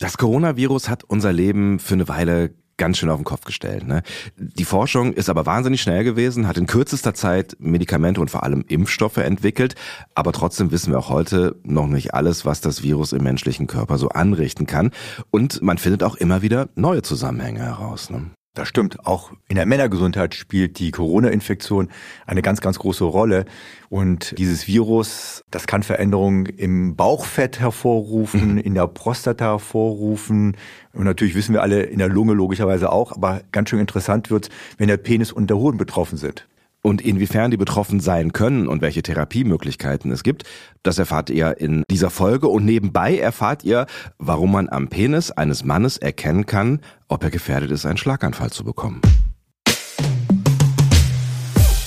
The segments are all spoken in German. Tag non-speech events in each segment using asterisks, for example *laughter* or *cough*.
Das Coronavirus hat unser Leben für eine Weile ganz schön auf den Kopf gestellt. Ne? Die Forschung ist aber wahnsinnig schnell gewesen, hat in kürzester Zeit Medikamente und vor allem Impfstoffe entwickelt. Aber trotzdem wissen wir auch heute noch nicht alles, was das Virus im menschlichen Körper so anrichten kann. Und man findet auch immer wieder neue Zusammenhänge heraus. Ne? Das stimmt. Auch in der Männergesundheit spielt die Corona-Infektion eine ganz, ganz große Rolle. Und dieses Virus, das kann Veränderungen im Bauchfett hervorrufen, mhm. in der Prostata hervorrufen. Und natürlich wissen wir alle in der Lunge logischerweise auch. Aber ganz schön interessant wird, wenn der Penis und der Hoden betroffen sind. Und inwiefern die betroffen sein können und welche Therapiemöglichkeiten es gibt, das erfahrt ihr in dieser Folge. Und nebenbei erfahrt ihr, warum man am Penis eines Mannes erkennen kann, ob er gefährdet ist, einen Schlaganfall zu bekommen.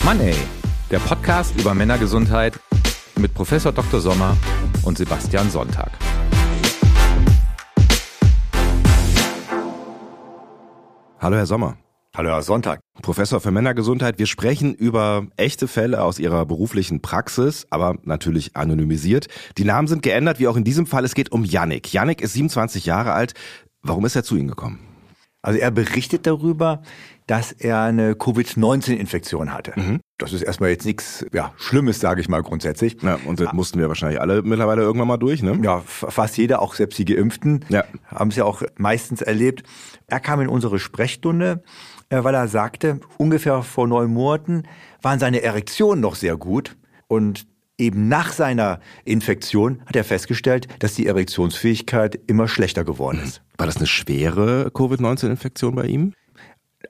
Money, der Podcast über Männergesundheit mit Professor Dr. Sommer und Sebastian Sonntag. Hallo Herr Sommer. Hallo, Herr Sonntag. Professor für Männergesundheit. Wir sprechen über echte Fälle aus Ihrer beruflichen Praxis, aber natürlich anonymisiert. Die Namen sind geändert, wie auch in diesem Fall. Es geht um Yannick. Yannick ist 27 Jahre alt. Warum ist er zu Ihnen gekommen? Also er berichtet darüber, dass er eine Covid-19-Infektion hatte. Mhm. Das ist erstmal jetzt nichts ja, Schlimmes, sage ich mal grundsätzlich. Ja, und das mussten wir wahrscheinlich alle mittlerweile irgendwann mal durch, ne? Ja, fast jeder, auch selbst die Geimpften, ja. haben es ja auch meistens erlebt. Er kam in unsere Sprechstunde äh, weil er sagte, ungefähr vor neun Monaten waren seine Erektionen noch sehr gut und eben nach seiner Infektion hat er festgestellt, dass die Erektionsfähigkeit immer schlechter geworden ist. War das eine schwere Covid-19-Infektion bei ihm?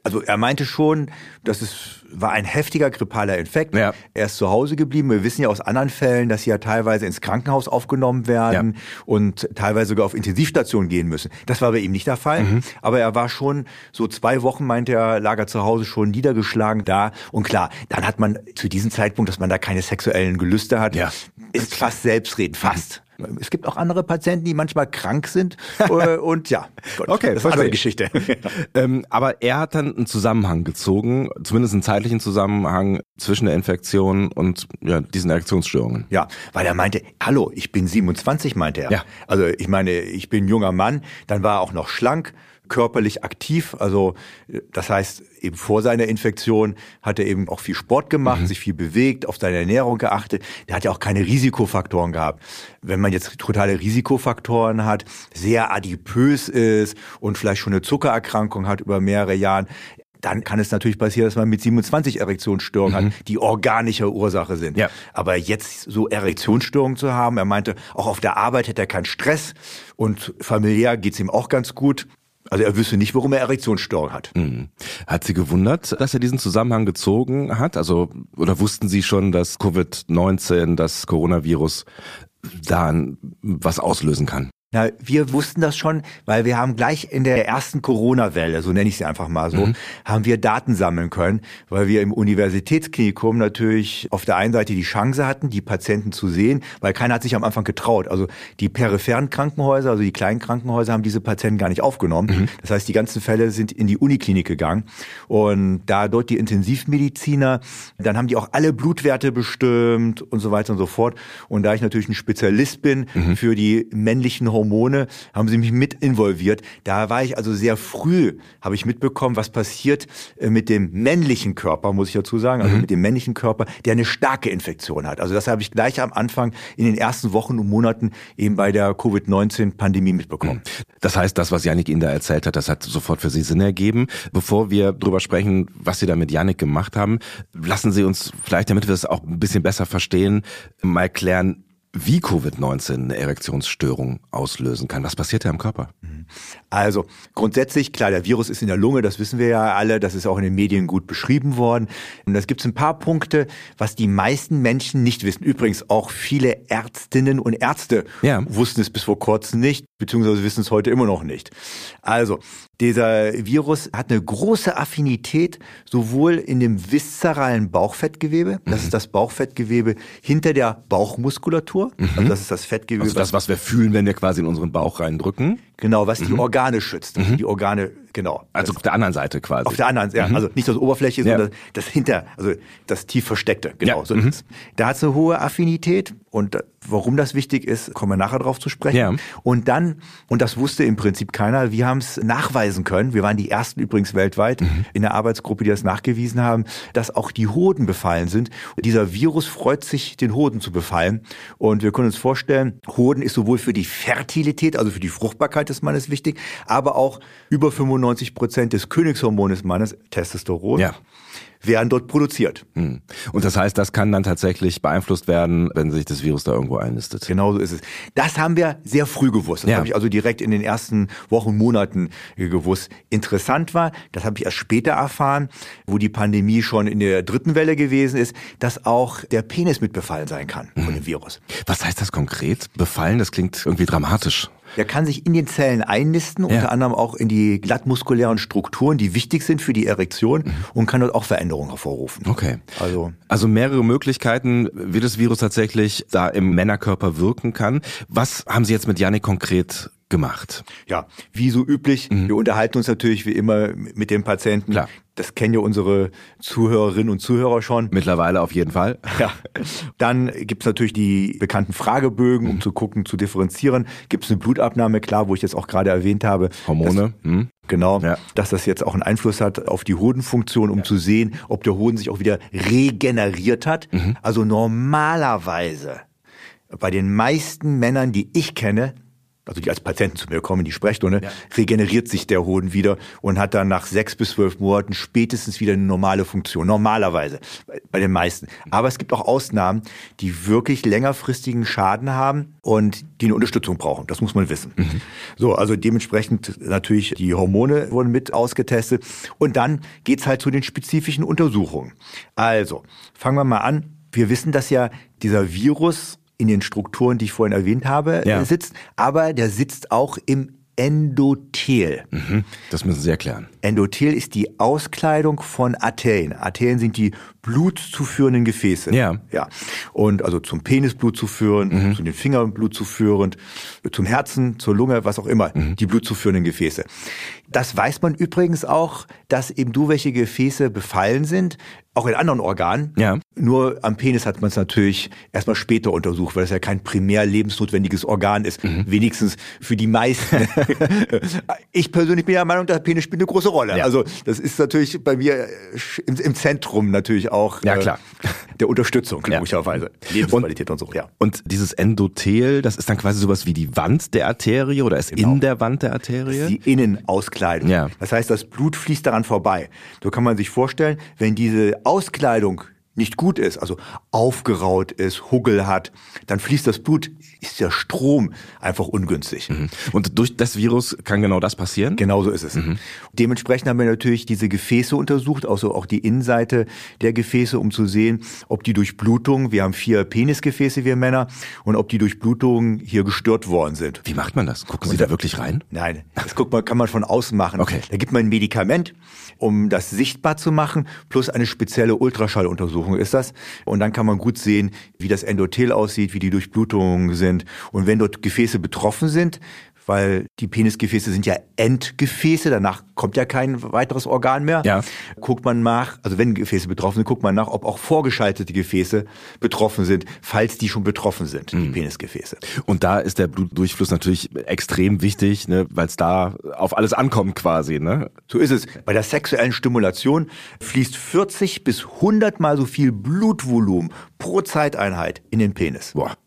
Also er meinte schon, dass es war ein heftiger grippaler Infekt. Ja. Er ist zu Hause geblieben. Wir wissen ja aus anderen Fällen, dass sie ja teilweise ins Krankenhaus aufgenommen werden ja. und teilweise sogar auf Intensivstation gehen müssen. Das war bei ihm nicht der Fall. Mhm. Aber er war schon so zwei Wochen, meinte er, lag er zu Hause schon niedergeschlagen da. Und klar, dann hat man zu diesem Zeitpunkt, dass man da keine sexuellen Gelüste hat, ja. ist fast selbstredend, fast. Es gibt auch andere Patienten, die manchmal krank sind. Äh, *laughs* und ja, Gott, okay, das ist eine Geschichte. *laughs* ähm, aber er hat dann einen Zusammenhang gezogen, zumindest einen zeitlichen Zusammenhang zwischen der Infektion und ja, diesen Erektionsstörungen. Ja, weil er meinte, hallo, ich bin 27, meinte er. Ja. Also ich meine, ich bin junger Mann, dann war er auch noch schlank körperlich aktiv. Also das heißt, eben vor seiner Infektion hat er eben auch viel Sport gemacht, mhm. sich viel bewegt, auf seine Ernährung geachtet. Der hat ja auch keine Risikofaktoren gehabt. Wenn man jetzt totale Risikofaktoren hat, sehr adipös ist und vielleicht schon eine Zuckererkrankung hat über mehrere Jahre, dann kann es natürlich passieren, dass man mit 27 Erektionsstörungen mhm. hat, die organische Ursache sind. Ja. Aber jetzt so Erektionsstörungen zu haben, er meinte, auch auf der Arbeit hätte er keinen Stress und familiär geht's ihm auch ganz gut. Also er wüsste nicht, warum er Erektionsstörung hat. Mhm. Hat Sie gewundert, dass er diesen Zusammenhang gezogen hat? Also, oder wussten Sie schon, dass Covid-19, das Coronavirus da was auslösen kann? Na, wir wussten das schon, weil wir haben gleich in der ersten Corona-Welle, so nenne ich sie einfach mal so, mhm. haben wir Daten sammeln können, weil wir im Universitätsklinikum natürlich auf der einen Seite die Chance hatten, die Patienten zu sehen, weil keiner hat sich am Anfang getraut. Also die peripheren Krankenhäuser, also die kleinen Krankenhäuser haben diese Patienten gar nicht aufgenommen. Mhm. Das heißt, die ganzen Fälle sind in die Uniklinik gegangen und da dort die Intensivmediziner, dann haben die auch alle Blutwerte bestimmt und so weiter und so fort. Und da ich natürlich ein Spezialist bin mhm. für die männlichen Hormone, Hormone, haben sie mich mit involviert. Da war ich also sehr früh, habe ich mitbekommen, was passiert äh, mit dem männlichen Körper, muss ich dazu sagen, also mhm. mit dem männlichen Körper, der eine starke Infektion hat. Also das habe ich gleich am Anfang in den ersten Wochen und Monaten eben bei der Covid-19-Pandemie mitbekommen. Mhm. Das heißt, das, was Janik Ihnen da erzählt hat, das hat sofort für Sie Sinn ergeben. Bevor wir darüber sprechen, was Sie da mit Janik gemacht haben, lassen Sie uns vielleicht, damit wir es auch ein bisschen besser verstehen, mal klären, wie Covid-19 eine Erektionsstörung auslösen kann. Was passiert da im Körper? Mhm. Also grundsätzlich, klar, der Virus ist in der Lunge, das wissen wir ja alle, das ist auch in den Medien gut beschrieben worden. Und es gibt ein paar Punkte, was die meisten Menschen nicht wissen. Übrigens auch viele Ärztinnen und Ärzte ja. wussten es bis vor kurzem nicht, beziehungsweise wissen es heute immer noch nicht. Also dieser Virus hat eine große Affinität sowohl in dem viszeralen Bauchfettgewebe, das mhm. ist das Bauchfettgewebe hinter der Bauchmuskulatur, mhm. also das ist das Fettgewebe. Also das, was wir fühlen, wenn wir quasi in unseren Bauch reindrücken. Genau, was die mhm. Organe schützt, also die Organe Genau. Also das, auf der anderen Seite quasi. Auf der anderen, ja. Mhm. Also nicht das Oberfläche, ja. sondern das hinter, also das tief versteckte. Genau. Ja. So mhm. Da hat es eine hohe Affinität und warum das wichtig ist, kommen wir nachher drauf zu sprechen. Ja. Und dann, und das wusste im Prinzip keiner, wir haben es nachweisen können. Wir waren die ersten übrigens weltweit mhm. in der Arbeitsgruppe, die das nachgewiesen haben, dass auch die Hoden befallen sind. Dieser Virus freut sich, den Hoden zu befallen. Und wir können uns vorstellen, Hoden ist sowohl für die Fertilität, also für die Fruchtbarkeit des Mannes wichtig, aber auch über 95 Prozent des Königshormones des Mannes, Testosteron. Ja werden dort produziert. Hm. Und das heißt, das kann dann tatsächlich beeinflusst werden, wenn sich das Virus da irgendwo einlistet. Genau so ist es. Das haben wir sehr früh gewusst. Das ja. habe ich also direkt in den ersten Wochen, Monaten gewusst. Interessant war, das habe ich erst später erfahren, wo die Pandemie schon in der dritten Welle gewesen ist, dass auch der Penis mit befallen sein kann von dem Virus. Was heißt das konkret? Befallen, das klingt irgendwie dramatisch. Der kann sich in den Zellen einnisten, ja. unter anderem auch in die glattmuskulären Strukturen, die wichtig sind für die Erektion mhm. und kann dort auch Veränderungen hervorrufen. Okay. Also, also mehrere Möglichkeiten, wie das Virus tatsächlich da im Männerkörper wirken kann. Was haben Sie jetzt mit Janik konkret gemacht. Ja, wie so üblich, mhm. wir unterhalten uns natürlich wie immer mit dem Patienten. Klar. Das kennen ja unsere Zuhörerinnen und Zuhörer schon. Mittlerweile auf jeden Fall. *laughs* Ja. Dann gibt's natürlich die bekannten Fragebögen, um mhm. zu gucken, zu differenzieren. Gibt's eine Blutabnahme, klar, wo ich jetzt auch gerade erwähnt habe. Hormone. Dass, mhm. Genau, ja. dass das jetzt auch einen Einfluss hat auf die Hodenfunktion, um ja. zu sehen, ob der Hoden sich auch wieder regeneriert hat. Mhm. Also normalerweise bei den meisten Männern, die ich kenne, also die als Patienten zu mir kommen, die Sprechstunde, ja. regeneriert sich der Hoden wieder und hat dann nach sechs bis zwölf Monaten spätestens wieder eine normale Funktion. Normalerweise, bei den meisten. Aber es gibt auch Ausnahmen, die wirklich längerfristigen Schaden haben und die eine Unterstützung brauchen. Das muss man wissen. Mhm. So, also dementsprechend natürlich die Hormone wurden mit ausgetestet. Und dann geht's halt zu den spezifischen Untersuchungen. Also, fangen wir mal an. Wir wissen, dass ja dieser Virus in den Strukturen, die ich vorhin erwähnt habe, ja. sitzt, aber der sitzt auch im Endothel. Mhm, das müssen Sie erklären. Endothel ist die Auskleidung von Arterien. Arterien sind die blutzuführenden Gefäße. Ja. Ja. Und also zum Penis Blut zuführen, mhm. zu den Fingern Blut zuführend, zum Herzen, zur Lunge, was auch immer, mhm. die blutzuführenden Gefäße. Das weiß man übrigens auch, dass eben du welche Gefäße befallen sind, auch in anderen Organen. Ja. Nur am Penis hat man es natürlich erstmal später untersucht, weil es ja kein primär lebensnotwendiges Organ ist. Mhm. Wenigstens für die meisten. *laughs* ich persönlich bin der Meinung, der Penis spielt eine große Rolle. Ja. Also das ist natürlich bei mir im, im Zentrum natürlich auch ja, klar. Äh, der Unterstützung, logischerweise. Lebensqualität und, und, so, ja. Und dieses Endothel, das ist dann quasi sowas wie die Wand der Arterie oder ist genau. in der Wand der Arterie? Das ist die Innenauskleidung. Ja. Das heißt, das Blut fließt daran vorbei. So kann man sich vorstellen, wenn diese Auskleidung nicht gut ist, also aufgeraut ist, Huggel hat, dann fließt das Blut, ist der Strom einfach ungünstig. Mhm. Und durch das Virus kann genau das passieren? Genau so ist es. Mhm. Dementsprechend haben wir natürlich diese Gefäße untersucht, also auch die Innenseite der Gefäße, um zu sehen, ob die Durchblutung, wir haben vier Penisgefäße, wir Männer, und ob die Durchblutung hier gestört worden sind. Wie macht man das? Gucken Sie da, da wirklich rein? Nein, das guckt man, kann man von außen machen. Okay. Da gibt man ein Medikament, um das sichtbar zu machen, plus eine spezielle Ultraschalluntersuchung ist das. Und dann kann man gut sehen, wie das Endothel aussieht, wie die Durchblutungen sind. Und wenn dort Gefäße betroffen sind, weil die Penisgefäße sind ja Endgefäße, danach kommt ja kein weiteres Organ mehr. Ja. Guckt man nach, also wenn Gefäße betroffen sind, guckt man nach, ob auch vorgeschaltete Gefäße betroffen sind, falls die schon betroffen sind, mhm. die Penisgefäße. Und da ist der Blutdurchfluss natürlich extrem wichtig, ne, weil es da auf alles ankommt quasi. Ne? So ist es. Bei der sexuellen Stimulation fließt 40 bis 100 mal so viel Blutvolumen pro Zeiteinheit in den Penis. Boah.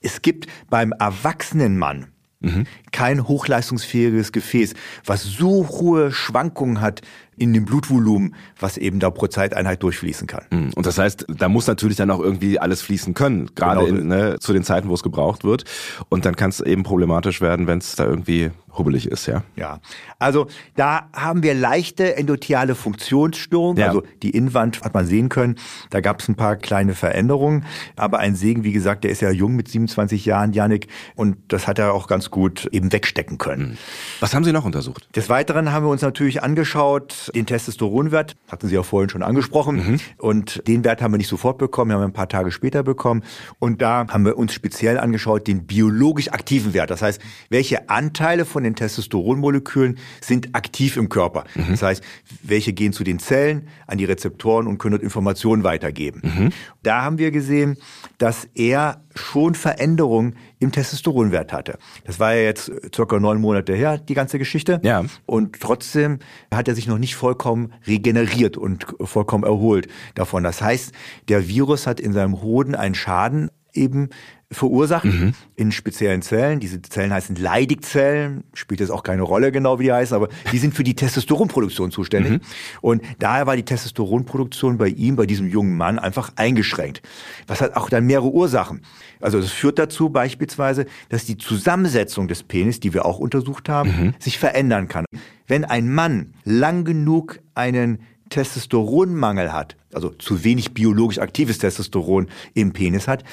Es gibt beim erwachsenen Mann Mhm. Kein hochleistungsfähiges Gefäß, was so hohe Schwankungen hat in dem Blutvolumen, was eben da pro Zeiteinheit durchfließen kann. Mhm. Und das heißt, da muss natürlich dann auch irgendwie alles fließen können, gerade genau. in, ne, zu den Zeiten, wo es gebraucht wird. Und dann kann es eben problematisch werden, wenn es da irgendwie hubbelig ist, ja. Ja, also da haben wir leichte endotheale Funktionsstörungen. Ja. Also die Innenwand hat man sehen können. Da gab es ein paar kleine Veränderungen. Aber ein Segen, wie gesagt, der ist ja jung mit 27 Jahren, Janik. Und das hat er auch ganz gut eben eben wegstecken können. Mhm. Was haben Sie noch untersucht? Des Weiteren haben wir uns natürlich angeschaut, den Testosteronwert, hatten Sie ja vorhin schon angesprochen. Mhm. Und den Wert haben wir nicht sofort bekommen, den haben wir ein paar Tage später bekommen. Und da haben wir uns speziell angeschaut, den biologisch aktiven Wert. Das heißt, welche Anteile von den Testosteronmolekülen sind aktiv im Körper. Mhm. Das heißt, welche gehen zu den Zellen, an die Rezeptoren und können dort Informationen weitergeben. Mhm. Da haben wir gesehen, dass er schon Veränderungen im Testosteronwert hatte. Das war ja jetzt circa neun Monate her, die ganze Geschichte. Ja. Und trotzdem hat er sich noch nicht vollkommen regeneriert und vollkommen erholt davon. Das heißt, der Virus hat in seinem Hoden einen Schaden eben verursacht mhm. in speziellen Zellen. Diese Zellen heißen Leidigzellen, spielt jetzt auch keine Rolle genau, wie die heißen, aber die sind für die Testosteronproduktion zuständig. Mhm. Und daher war die Testosteronproduktion bei ihm, bei diesem jungen Mann, einfach eingeschränkt. Was hat auch dann mehrere Ursachen. Also das führt dazu beispielsweise, dass die Zusammensetzung des Penis, die wir auch untersucht haben, mhm. sich verändern kann. Wenn ein Mann lang genug einen Testosteronmangel hat, also zu wenig biologisch aktives Testosteron im Penis hat,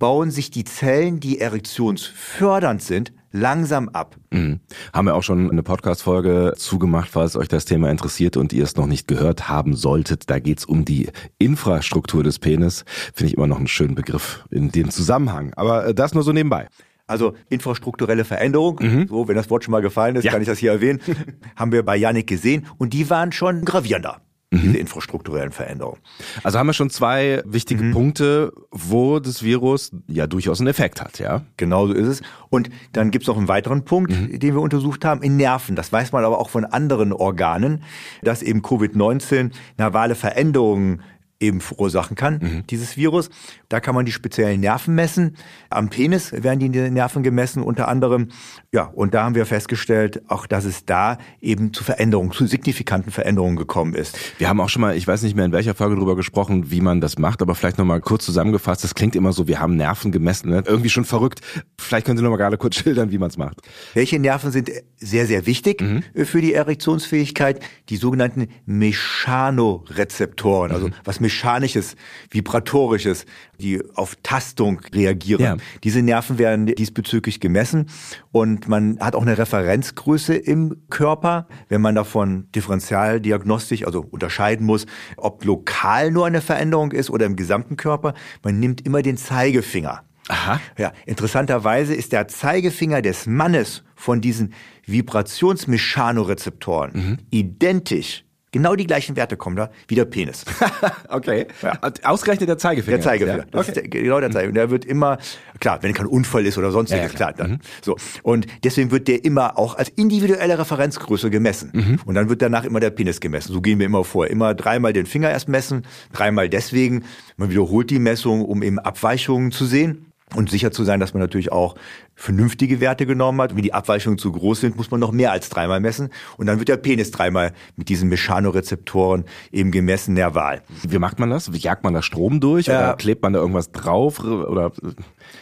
bauen sich die Zellen, die erektionsfördernd sind, langsam ab. Mhm. Haben wir auch schon eine Podcast-Folge zugemacht, falls euch das Thema interessiert und ihr es noch nicht gehört haben solltet. Da geht's um die Infrastruktur des Penis. Finde ich immer noch einen schönen Begriff in dem Zusammenhang. Aber äh, das nur so nebenbei. Also infrastrukturelle Veränderung, mhm. so wenn das Wort schon mal gefallen ist, ja. kann ich das hier erwähnen, *laughs* haben wir bei Yannick gesehen und die waren schon gravierender mhm. diese infrastrukturellen Veränderungen. Also haben wir schon zwei wichtige mhm. Punkte, wo das Virus ja durchaus einen Effekt hat, ja? Genau so ist es. Und dann gibt es noch einen weiteren Punkt, mhm. den wir untersucht haben, in Nerven. Das weiß man aber auch von anderen Organen, dass eben Covid-19 nervale Veränderungen eben verursachen kann, mhm. dieses Virus. Da kann man die speziellen Nerven messen. Am Penis werden die Nerven gemessen unter anderem. Ja, und da haben wir festgestellt, auch dass es da eben zu Veränderungen, zu signifikanten Veränderungen gekommen ist. Wir haben auch schon mal, ich weiß nicht mehr in welcher Folge darüber gesprochen, wie man das macht, aber vielleicht nochmal kurz zusammengefasst. Das klingt immer so, wir haben Nerven gemessen, ne? irgendwie schon verrückt. Vielleicht können Sie nochmal gerade kurz *laughs* schildern, wie man es macht. Welche Nerven sind sehr, sehr wichtig mhm. für die Erektionsfähigkeit? Die sogenannten Mechanorezeptoren, also was mechanisches, vibratorisches, die auf Tastung reagieren. Ja. Diese Nerven werden diesbezüglich gemessen und man hat auch eine Referenzgröße im Körper, wenn man davon differentialdiagnostisch, also unterscheiden muss, ob lokal nur eine Veränderung ist oder im gesamten Körper. Man nimmt immer den Zeigefinger. Aha. Ja, interessanterweise ist der Zeigefinger des Mannes von diesen Vibrationsmechanorezeptoren mhm. identisch Genau die gleichen Werte kommen da wie der Penis. *laughs* okay. Ja. Ausgerechnet der Zeigefinger. Der Zeigefinger. Ja. Okay. der, genau der Zeigefinger. Der wird immer, klar, wenn kein Unfall ist oder sonstiges, ja, klar. klar dann. Mhm. So. Und deswegen wird der immer auch als individuelle Referenzgröße gemessen. Mhm. Und dann wird danach immer der Penis gemessen. So gehen wir immer vor. Immer dreimal den Finger erst messen, dreimal deswegen. Man wiederholt die Messung, um eben Abweichungen zu sehen und sicher zu sein, dass man natürlich auch vernünftige Werte genommen hat. Und wenn die Abweichungen zu groß sind, muss man noch mehr als dreimal messen. Und dann wird der Penis dreimal mit diesen Mechanorezeptoren eben gemessen, nerval. Wie macht man das? Wie jagt man da Strom durch ja. oder klebt man da irgendwas drauf oder?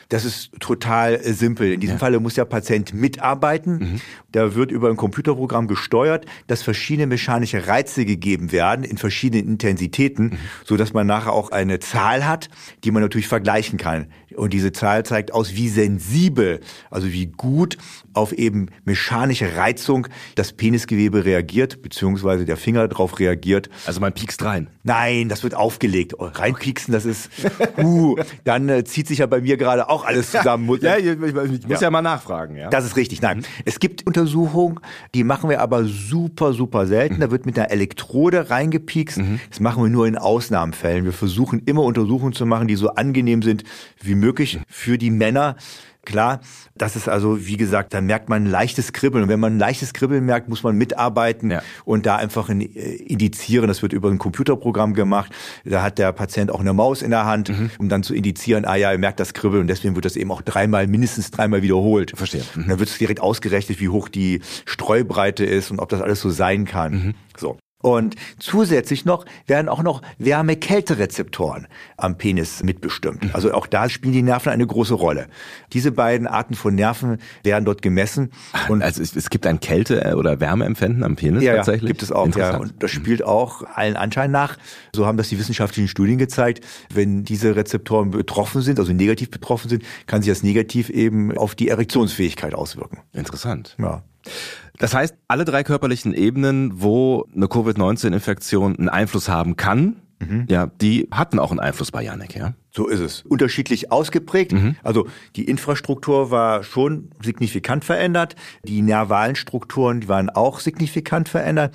Das ist total simpel. In diesem ja. Falle muss der Patient mitarbeiten. Mhm. Da wird über ein Computerprogramm gesteuert, dass verschiedene mechanische Reize gegeben werden in verschiedenen Intensitäten, mhm. so dass man nachher auch eine Zahl hat, die man natürlich vergleichen kann. Und diese Zahl zeigt aus, wie sensibel, also wie gut auf eben mechanische Reizung das Penisgewebe reagiert, beziehungsweise der Finger darauf reagiert. Also man piekst rein. Nein, das wird aufgelegt. Oh, reinpieksen, das ist, uh, dann äh, zieht sich ja bei mir gerade auch alles zusammen. ja, ich, ich, ich muss ja. ja. mal nachfragen. Ja? Das ist richtig. Nein, mhm. es gibt Untersuchungen, die machen wir aber super, super selten. Mhm. Da wird mit einer Elektrode reingepiekst. Mhm. Das machen wir nur in Ausnahmefällen. Wir versuchen immer Untersuchungen zu machen, die so angenehm sind wie möglich für die Männer. Klar, das ist also, wie gesagt, da merkt man ein leichtes Kribbeln. Und wenn man ein leichtes Kribbeln merkt, muss man mitarbeiten ja. und da einfach in, äh, indizieren. Das wird über ein Computerprogramm gemacht. Da hat der Patient auch eine Maus in der Hand, mhm. um dann zu indizieren, ah ja, er merkt das Kribbeln. Und deswegen wird das eben auch dreimal, mindestens dreimal wiederholt. Verstehe. Mhm. Und dann wird es direkt ausgerechnet, wie hoch die Streubreite ist und ob das alles so sein kann. Mhm. So. Und zusätzlich noch werden auch noch Wärme-Kälte-Rezeptoren am Penis mitbestimmt. Mhm. Also auch da spielen die Nerven eine große Rolle. Diese beiden Arten von Nerven werden dort gemessen. Und also es, es gibt ein Kälte- oder Wärmeempfinden am Penis ja, tatsächlich? Ja, gibt es auch. Ja. Und das spielt auch allen Anschein nach. So haben das die wissenschaftlichen Studien gezeigt. Wenn diese Rezeptoren betroffen sind, also negativ betroffen sind, kann sich das negativ eben auf die Erektionsfähigkeit auswirken. Interessant. Ja. Das heißt, alle drei körperlichen Ebenen, wo eine Covid-19-Infektion einen Einfluss haben kann, mhm. ja, die hatten auch einen Einfluss bei Janek, ja? So ist es. Unterschiedlich ausgeprägt. Mhm. Also die Infrastruktur war schon signifikant verändert. Die nervalen Strukturen die waren auch signifikant verändert.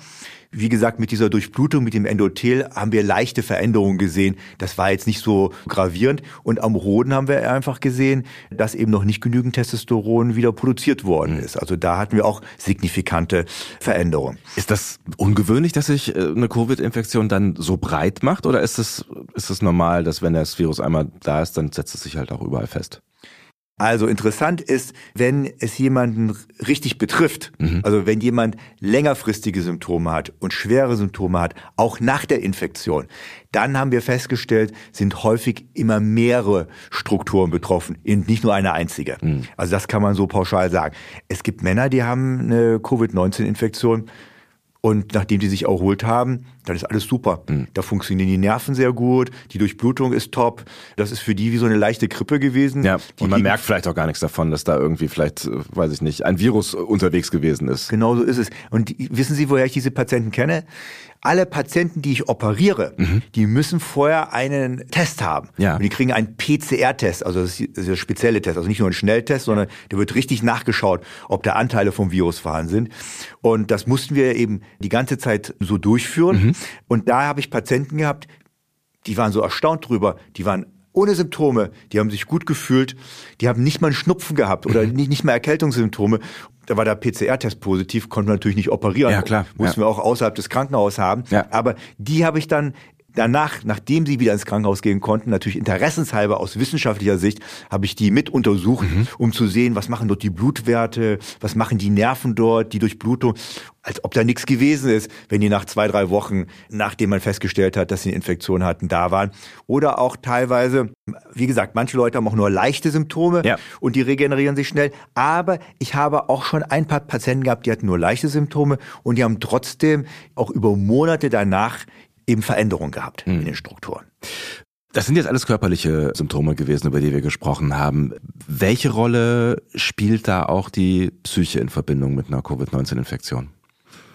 Wie gesagt, mit dieser Durchblutung, mit dem Endothel haben wir leichte Veränderungen gesehen. Das war jetzt nicht so gravierend. Und am Hoden haben wir einfach gesehen, dass eben noch nicht genügend Testosteron wieder produziert worden ist. Also da hatten wir auch signifikante Veränderungen. Ist das ungewöhnlich, dass sich äh, eine Covid-Infektion dann so breit macht? Oder ist es, ist es normal, dass wenn das Virus einmal da ist, dann setzt es sich halt auch überall fest? Also interessant ist, wenn es jemanden richtig betrifft, mhm. also wenn jemand längerfristige Symptome hat und schwere Symptome hat, auch nach der Infektion, dann haben wir festgestellt, sind häufig immer mehrere Strukturen betroffen, nicht nur eine einzige. Mhm. Also das kann man so pauschal sagen. Es gibt Männer, die haben eine Covid-19-Infektion und nachdem die sich erholt haben, dann ist alles super. Mhm. Da funktionieren die Nerven sehr gut, die Durchblutung ist top. Das ist für die wie so eine leichte Grippe gewesen. Ja, die und man merkt vielleicht auch gar nichts davon, dass da irgendwie vielleicht, äh, weiß ich nicht, ein Virus unterwegs gewesen ist. Genau so ist es. Und die, wissen Sie, woher ich diese Patienten kenne? alle Patienten, die ich operiere, mhm. die müssen vorher einen Test haben. Ja. Und die kriegen einen PCR-Test, also das ist der spezielle Test, also nicht nur ein Schnelltest, sondern der wird richtig nachgeschaut, ob da Anteile vom Virus vorhanden sind. Und das mussten wir eben die ganze Zeit so durchführen. Mhm. Und da habe ich Patienten gehabt, die waren so erstaunt drüber, die waren ohne Symptome, die haben sich gut gefühlt, die haben nicht mal einen Schnupfen gehabt oder mhm. nicht, nicht mal Erkältungssymptome da war der PCR-Test positiv, konnten wir natürlich nicht operieren. Ja, klar. Mussten ja. wir auch außerhalb des Krankenhauses haben. Ja. Aber die habe ich dann danach, nachdem sie wieder ins Krankenhaus gehen konnten, natürlich interessenshalber aus wissenschaftlicher Sicht, habe ich die mit untersucht, mhm. um zu sehen, was machen dort die Blutwerte, was machen die Nerven dort, die Durchblutung, als ob da nichts gewesen ist, wenn die nach zwei, drei Wochen, nachdem man festgestellt hat, dass sie eine Infektion hatten, da waren. Oder auch teilweise, wie gesagt, manche Leute haben auch nur leichte Symptome ja. und die regenerieren sich schnell. Aber ich habe auch schon ein paar Patienten gehabt, die hatten nur leichte Symptome und die haben trotzdem auch über Monate danach eben Veränderungen gehabt mhm. in den Strukturen. Das sind jetzt alles körperliche Symptome gewesen, über die wir gesprochen haben. Welche Rolle spielt da auch die Psyche in Verbindung mit einer Covid-19-Infektion?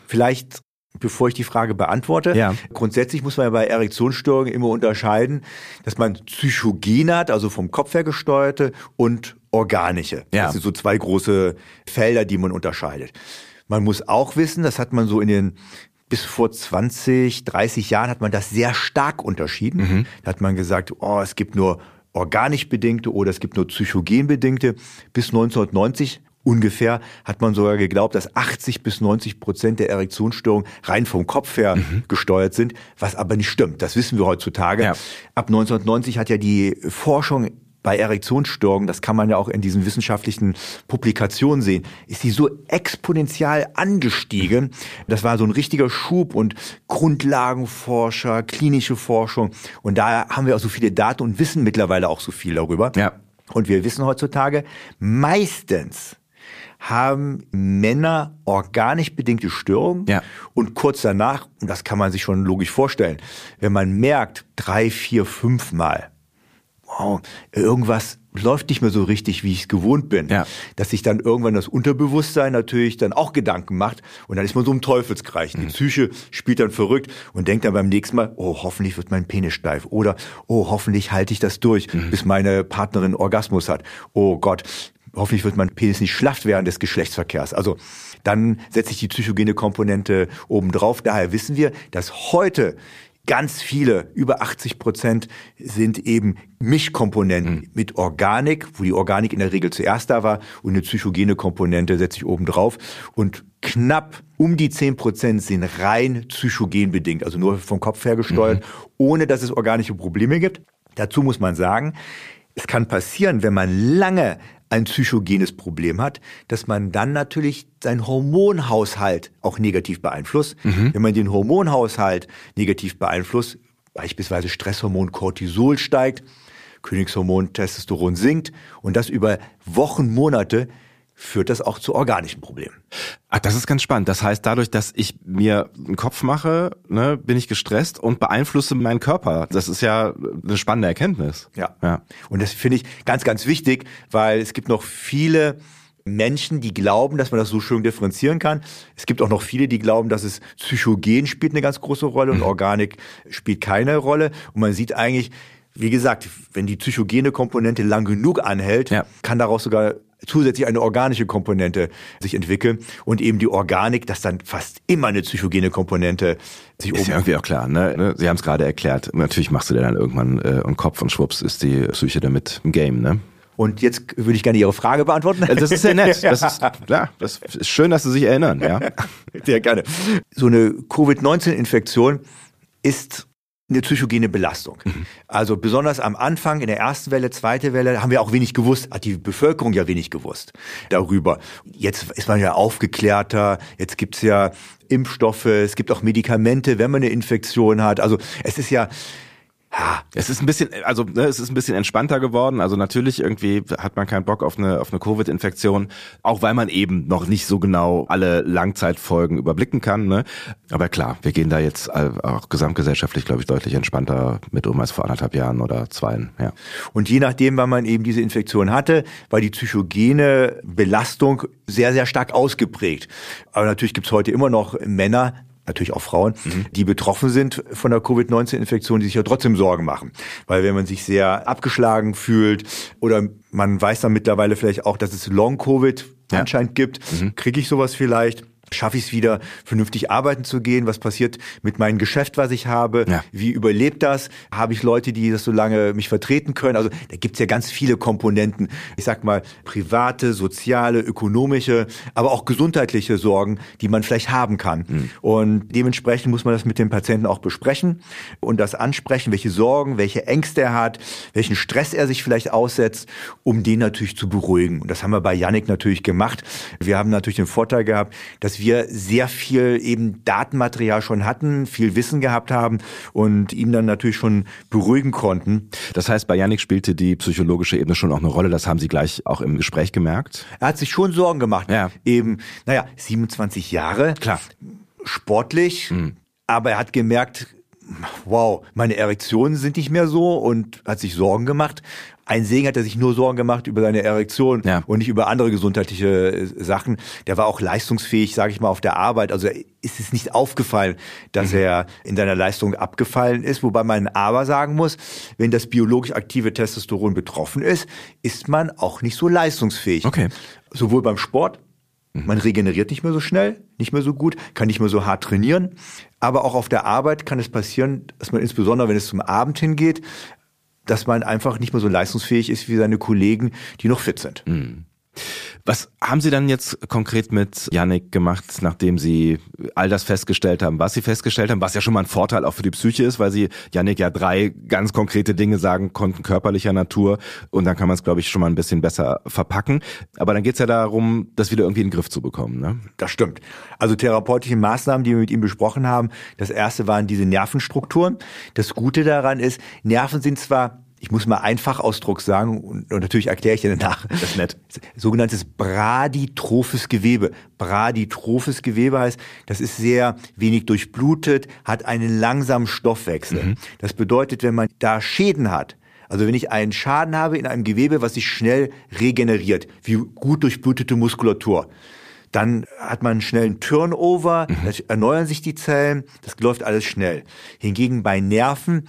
Vielleicht Bevor ich die Frage beantworte, ja. grundsätzlich muss man ja bei Erektionsstörungen immer unterscheiden, dass man Psychogen hat, also vom Kopf her gesteuerte, und organische. Ja. Das sind so zwei große Felder, die man unterscheidet. Man muss auch wissen, das hat man so in den bis vor 20, 30 Jahren hat man das sehr stark unterschieden. Mhm. Da hat man gesagt, oh, es gibt nur organisch bedingte oder es gibt nur psychogen bedingte. Bis 1990 ungefähr hat man sogar geglaubt, dass 80 bis 90 Prozent der Erektionsstörungen rein vom Kopf her mhm. gesteuert sind, was aber nicht stimmt. Das wissen wir heutzutage. Ja. Ab 1990 hat ja die Forschung bei Erektionsstörungen, das kann man ja auch in diesen wissenschaftlichen Publikationen sehen, ist die so exponentiell angestiegen. Das war so ein richtiger Schub und Grundlagenforscher, klinische Forschung. Und da haben wir auch so viele Daten und wissen mittlerweile auch so viel darüber. Ja. Und wir wissen heutzutage, meistens haben Männer organisch bedingte Störungen ja. und kurz danach, und das kann man sich schon logisch vorstellen, wenn man merkt, drei, vier, fünf Mal, wow, irgendwas läuft nicht mehr so richtig, wie ich es gewohnt bin. Ja. Dass sich dann irgendwann das Unterbewusstsein natürlich dann auch Gedanken macht und dann ist man so im Teufelskreis. Mhm. Die Psyche spielt dann verrückt und denkt dann beim nächsten Mal, oh, hoffentlich wird mein Penis steif oder oh, hoffentlich halte ich das durch, mhm. bis meine Partnerin Orgasmus hat. Oh Gott, hoffentlich wird mein Penis nicht schlaff während des Geschlechtsverkehrs. Also dann setze ich die psychogene Komponente oben drauf. Daher wissen wir, dass heute ganz viele, über 80 Prozent, sind eben Mischkomponenten mhm. mit Organik, wo die Organik in der Regel zuerst da war und eine psychogene Komponente setze ich oben drauf. Und knapp um die 10 Prozent sind rein psychogen bedingt, also nur vom Kopf her gesteuert, mhm. ohne dass es organische Probleme gibt. Dazu muss man sagen, es kann passieren, wenn man lange ein psychogenes Problem hat, dass man dann natürlich seinen Hormonhaushalt auch negativ beeinflusst. Mhm. Wenn man den Hormonhaushalt negativ beeinflusst, beispielsweise Stresshormon Cortisol steigt, Königshormon Testosteron sinkt und das über Wochen, Monate, führt das auch zu organischen Problemen. Ach, das ist ganz spannend. Das heißt, dadurch, dass ich mir einen Kopf mache, ne, bin ich gestresst und beeinflusse meinen Körper. Das ist ja eine spannende Erkenntnis. Ja. ja. Und das finde ich ganz, ganz wichtig, weil es gibt noch viele Menschen, die glauben, dass man das so schön differenzieren kann. Es gibt auch noch viele, die glauben, dass es Psychogen spielt eine ganz große Rolle und mhm. Organik spielt keine Rolle. Und man sieht eigentlich, wie gesagt, wenn die psychogene Komponente lang genug anhält, ja. kann daraus sogar zusätzlich eine organische Komponente sich entwickeln und eben die Organik, dass dann fast immer eine psychogene Komponente sich Ist ja irgendwie auch klar, ne? ne? Sie haben es gerade erklärt. Natürlich machst du dir dann irgendwann äh, einen Kopf und schwupps ist die Psyche damit im Game, ne? Und jetzt würde ich gerne Ihre Frage beantworten. Das ist sehr nett. Das ist, ja, *laughs* das ist schön, dass Sie sich erinnern, ja. *laughs* Sehr gerne. So eine Covid-19-Infektion ist eine psychogene Belastung. Mhm. Also besonders am Anfang, in der ersten Welle, zweite Welle, haben wir auch wenig gewusst, hat die Bevölkerung ja wenig gewusst darüber. Jetzt ist man ja aufgeklärter, jetzt gibt's ja Impfstoffe, es gibt auch Medikamente, wenn man eine Infektion hat. Also es ist ja ja, es ist ein bisschen, also ne, es ist ein bisschen entspannter geworden. Also natürlich irgendwie hat man keinen Bock auf eine auf eine Covid-Infektion, auch weil man eben noch nicht so genau alle Langzeitfolgen überblicken kann. Ne? Aber klar, wir gehen da jetzt auch gesamtgesellschaftlich, glaube ich, deutlich entspannter mit um als vor anderthalb Jahren oder zwei. Ja. Und je nachdem, wann man eben diese Infektion hatte, war die psychogene Belastung sehr sehr stark ausgeprägt. Aber natürlich gibt's heute immer noch Männer, natürlich auch Frauen, mhm. die betroffen sind von der Covid-19-Infektion, die sich ja trotzdem Sorgen machen. Weil wenn man sich sehr abgeschlagen fühlt oder man weiß dann mittlerweile vielleicht auch, dass es Long-Covid ja. anscheinend gibt, mhm. kriege ich sowas vielleicht schaffe ich es wieder, vernünftig arbeiten zu gehen? Was passiert mit meinem Geschäft, was ich habe? Ja. Wie überlebt das? Habe ich Leute, die das so lange mich vertreten können? Also da gibt's ja ganz viele Komponenten. Ich sag mal, private, soziale, ökonomische, aber auch gesundheitliche Sorgen, die man vielleicht haben kann. Mhm. Und dementsprechend muss man das mit dem Patienten auch besprechen und das ansprechen, welche Sorgen, welche Ängste er hat, welchen Stress er sich vielleicht aussetzt, um den natürlich zu beruhigen. Und das haben wir bei Yannick natürlich gemacht. Wir haben natürlich den Vorteil gehabt, dass wir sehr viel eben Datenmaterial schon hatten, viel Wissen gehabt haben und ihn dann natürlich schon beruhigen konnten. Das heißt, bei Yannick spielte die psychologische Ebene schon auch eine Rolle. Das haben Sie gleich auch im Gespräch gemerkt. Er hat sich schon Sorgen gemacht. Ja. Eben, naja, 27 Jahre. Klar. Sportlich. Mhm. Aber er hat gemerkt, wow, meine Erektionen sind nicht mehr so und hat sich Sorgen gemacht. Ein Segen hat er sich nur Sorgen gemacht über seine Erektion ja. und nicht über andere gesundheitliche äh, Sachen. Der war auch leistungsfähig, sage ich mal, auf der Arbeit. Also ist es nicht aufgefallen, dass mhm. er in seiner Leistung abgefallen ist. Wobei man aber sagen muss, wenn das biologisch aktive Testosteron betroffen ist, ist man auch nicht so leistungsfähig. Okay. Sowohl beim Sport mhm. man regeneriert nicht mehr so schnell, nicht mehr so gut, kann nicht mehr so hart trainieren. Aber auch auf der Arbeit kann es passieren, dass man insbesondere, wenn es zum Abend hingeht, dass man einfach nicht mehr so leistungsfähig ist wie seine Kollegen, die noch fit sind. Mhm. Was haben Sie dann jetzt konkret mit Yannick gemacht, nachdem Sie all das festgestellt haben, was Sie festgestellt haben, was ja schon mal ein Vorteil auch für die Psyche ist, weil Sie Yannick ja drei ganz konkrete Dinge sagen konnten, körperlicher Natur und dann kann man es, glaube ich, schon mal ein bisschen besser verpacken. Aber dann geht es ja darum, das wieder irgendwie in den Griff zu bekommen. Ne? Das stimmt. Also therapeutische Maßnahmen, die wir mit ihm besprochen haben, das erste waren diese Nervenstrukturen. Das Gute daran ist, Nerven sind zwar ich muss mal einfach Ausdruck sagen und, und natürlich erkläre ich dir danach. Das ist nett. Sogenanntes braditrophes Gewebe. Braditrophes Gewebe heißt, das ist sehr wenig durchblutet, hat einen langsamen Stoffwechsel. Mhm. Das bedeutet, wenn man da Schäden hat, also wenn ich einen Schaden habe in einem Gewebe, was sich schnell regeneriert, wie gut durchblutete Muskulatur, dann hat man einen schnellen Turnover, mhm. erneuern sich die Zellen, das läuft alles schnell. Hingegen bei Nerven